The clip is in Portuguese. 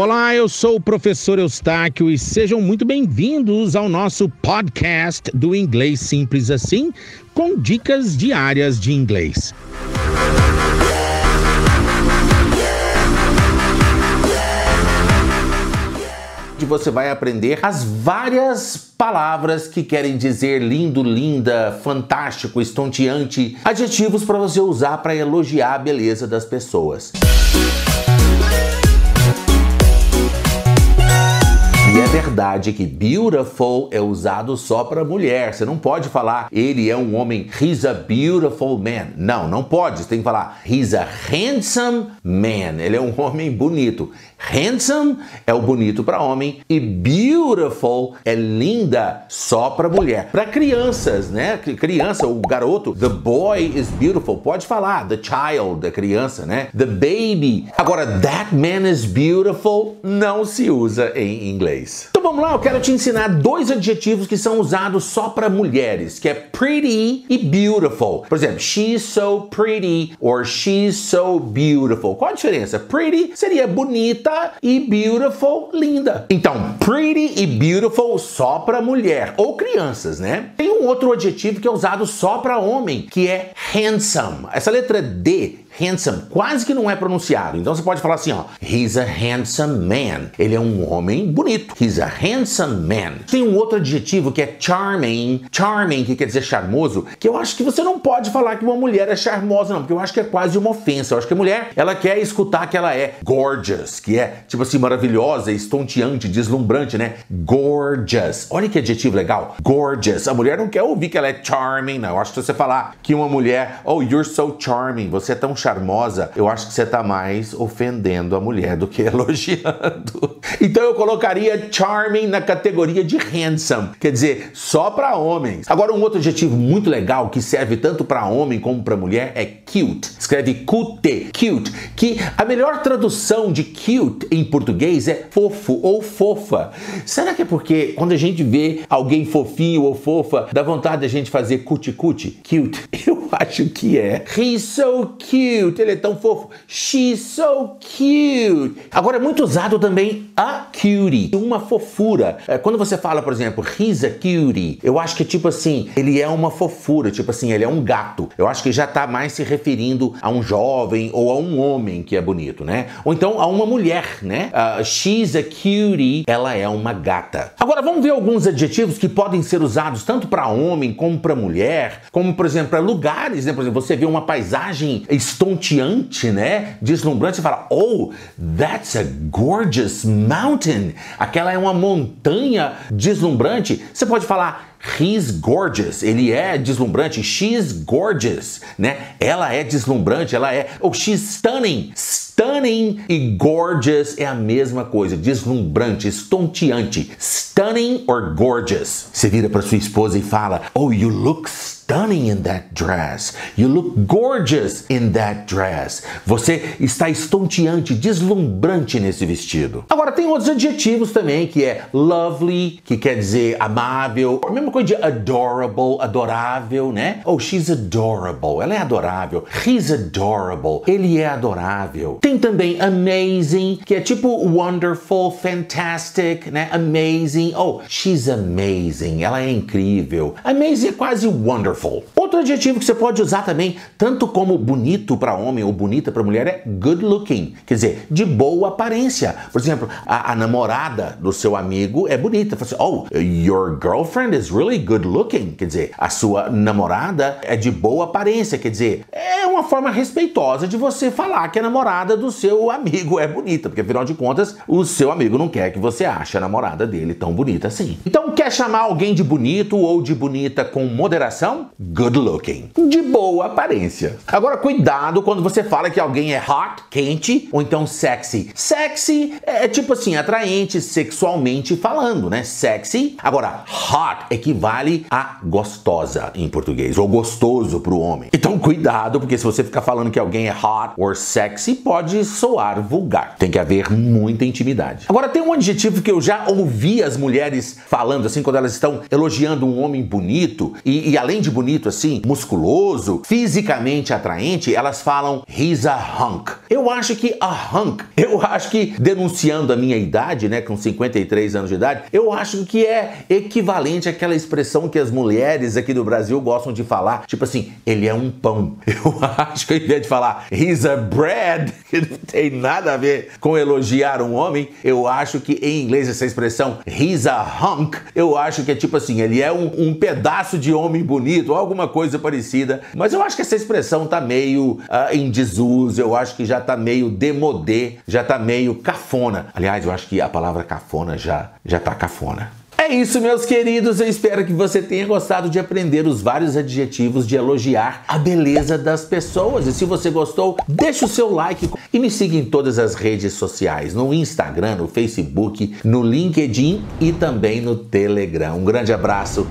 Olá, eu sou o professor Eustáquio e sejam muito bem-vindos ao nosso podcast do Inglês Simples Assim, com dicas diárias de inglês. Você vai aprender as várias palavras que querem dizer lindo, linda, fantástico, estonteante, adjetivos para você usar para elogiar a beleza das pessoas. E verdade que beautiful é usado só para mulher. Você não pode falar ele é um homem, he's a beautiful man. Não, não pode. Você tem que falar he's a handsome man. Ele é um homem bonito. Handsome é o bonito para homem e beautiful é linda só para mulher. Para crianças, né? Criança, o garoto, the boy is beautiful. Pode falar the child, a criança, né? The baby. Agora, that man is beautiful não se usa em inglês. Vamos lá, eu quero te ensinar dois adjetivos que são usados só para mulheres, que é pretty e beautiful. Por exemplo, she's so pretty or she's so beautiful. Qual a diferença? Pretty seria bonita e beautiful, linda. Então, pretty e beautiful só para mulher ou crianças, né? Tem um outro adjetivo que é usado só para homem, que é handsome. Essa letra D handsome quase que não é pronunciado. Então você pode falar assim, ó, he's a handsome man. Ele é um homem bonito. He's a handsome man. Tem um outro adjetivo que é charming. Charming, que quer dizer charmoso, que eu acho que você não pode falar que uma mulher é charmosa não, porque eu acho que é quase uma ofensa. Eu acho que a mulher, ela quer escutar que ela é gorgeous, que é tipo assim maravilhosa, estonteante, deslumbrante, né? Gorgeous. Olha que adjetivo legal. Gorgeous. A mulher não quer ouvir que ela é charming, não. Eu acho que você falar que uma mulher, oh, you're so charming, você é tão charmosa charmosa, eu acho que você está mais ofendendo a mulher do que elogiando. Então eu colocaria charming na categoria de handsome, quer dizer, só para homens. Agora um outro adjetivo muito legal que serve tanto para homem como para mulher é cute. Escreve cute, cute, que a melhor tradução de cute em português é fofo ou fofa. Será que é porque quando a gente vê alguém fofinho ou fofa, dá vontade da gente fazer cuti-cuti? Cute. Eu acho que é. He's so cute ele é tão fofo. She's so cute. Agora é muito usado também a cutie, uma fofura. É, quando você fala, por exemplo, he's a cutie, eu acho que tipo assim, ele é uma fofura, tipo assim, ele é um gato. Eu acho que já tá mais se referindo a um jovem ou a um homem que é bonito, né? Ou então a uma mulher, né? Uh, she's a cutie, ela é uma gata. Agora vamos ver alguns adjetivos que podem ser usados tanto para homem como para mulher, como por exemplo para lugares, né? Por exemplo, você vê uma paisagem estonteante né? Deslumbrante, você fala, oh, that's a gorgeous mountain. Aquela é uma montanha deslumbrante. Você pode falar, he's gorgeous. Ele é deslumbrante. She's gorgeous, né? Ela é deslumbrante, ela é, oh, she's stunning. Stunning e gorgeous é a mesma coisa, deslumbrante, estonteante. Stunning or gorgeous. Você vira para sua esposa e fala, oh, you look stunning stunning in that dress. You look gorgeous in that dress. Você está estonteante, deslumbrante nesse vestido. Agora tem outros adjetivos também que é lovely, que quer dizer amável. A mesma coisa de adorable, adorável, né? Oh, she's adorable. Ela é adorável. He's adorable. Ele é adorável. Tem também amazing, que é tipo wonderful, fantastic, né? Amazing. Oh, she's amazing. Ela é incrível. Amazing é quase wonderful. Outro adjetivo que você pode usar também, tanto como bonito para homem ou bonita para mulher, é good looking, quer dizer, de boa aparência. Por exemplo, a, a namorada do seu amigo é bonita. Fala assim, oh, your girlfriend is really good looking, quer dizer, a sua namorada é de boa aparência, quer dizer, é uma forma respeitosa de você falar que a namorada do seu amigo é bonita, porque afinal de contas, o seu amigo não quer que você ache a namorada dele tão bonita assim. Então, quer chamar alguém de bonito ou de bonita com moderação? good looking, de boa aparência. Agora, cuidado quando você fala que alguém é hot, quente, ou então sexy. Sexy é tipo assim, atraente sexualmente falando, né? Sexy. Agora, hot equivale a gostosa em português, ou gostoso para o homem. Então, cuidado, porque se você ficar falando que alguém é hot ou sexy, pode soar vulgar. Tem que haver muita intimidade. Agora, tem um adjetivo que eu já ouvi as mulheres falando, assim, quando elas estão elogiando um homem bonito, e, e além de bonito assim, musculoso, fisicamente atraente, elas falam he's a hunk. Eu acho que a hunk, eu acho que denunciando a minha idade, né, com 53 anos de idade, eu acho que é equivalente àquela expressão que as mulheres aqui do Brasil gostam de falar, tipo assim, ele é um pão. Eu acho que ao invés de falar he's a bread, que não tem nada a ver com elogiar um homem, eu acho que em inglês essa expressão he's a hunk, eu acho que é tipo assim, ele é um, um pedaço de homem bonito, alguma coisa parecida. Mas eu acho que essa expressão tá meio uh, em desuso, eu acho que já tá meio demodê, já tá meio cafona. Aliás, eu acho que a palavra cafona já, já tá cafona. É isso, meus queridos. Eu espero que você tenha gostado de aprender os vários adjetivos de elogiar a beleza das pessoas. E se você gostou, deixa o seu like e me siga em todas as redes sociais: no Instagram, no Facebook, no LinkedIn e também no Telegram. Um grande abraço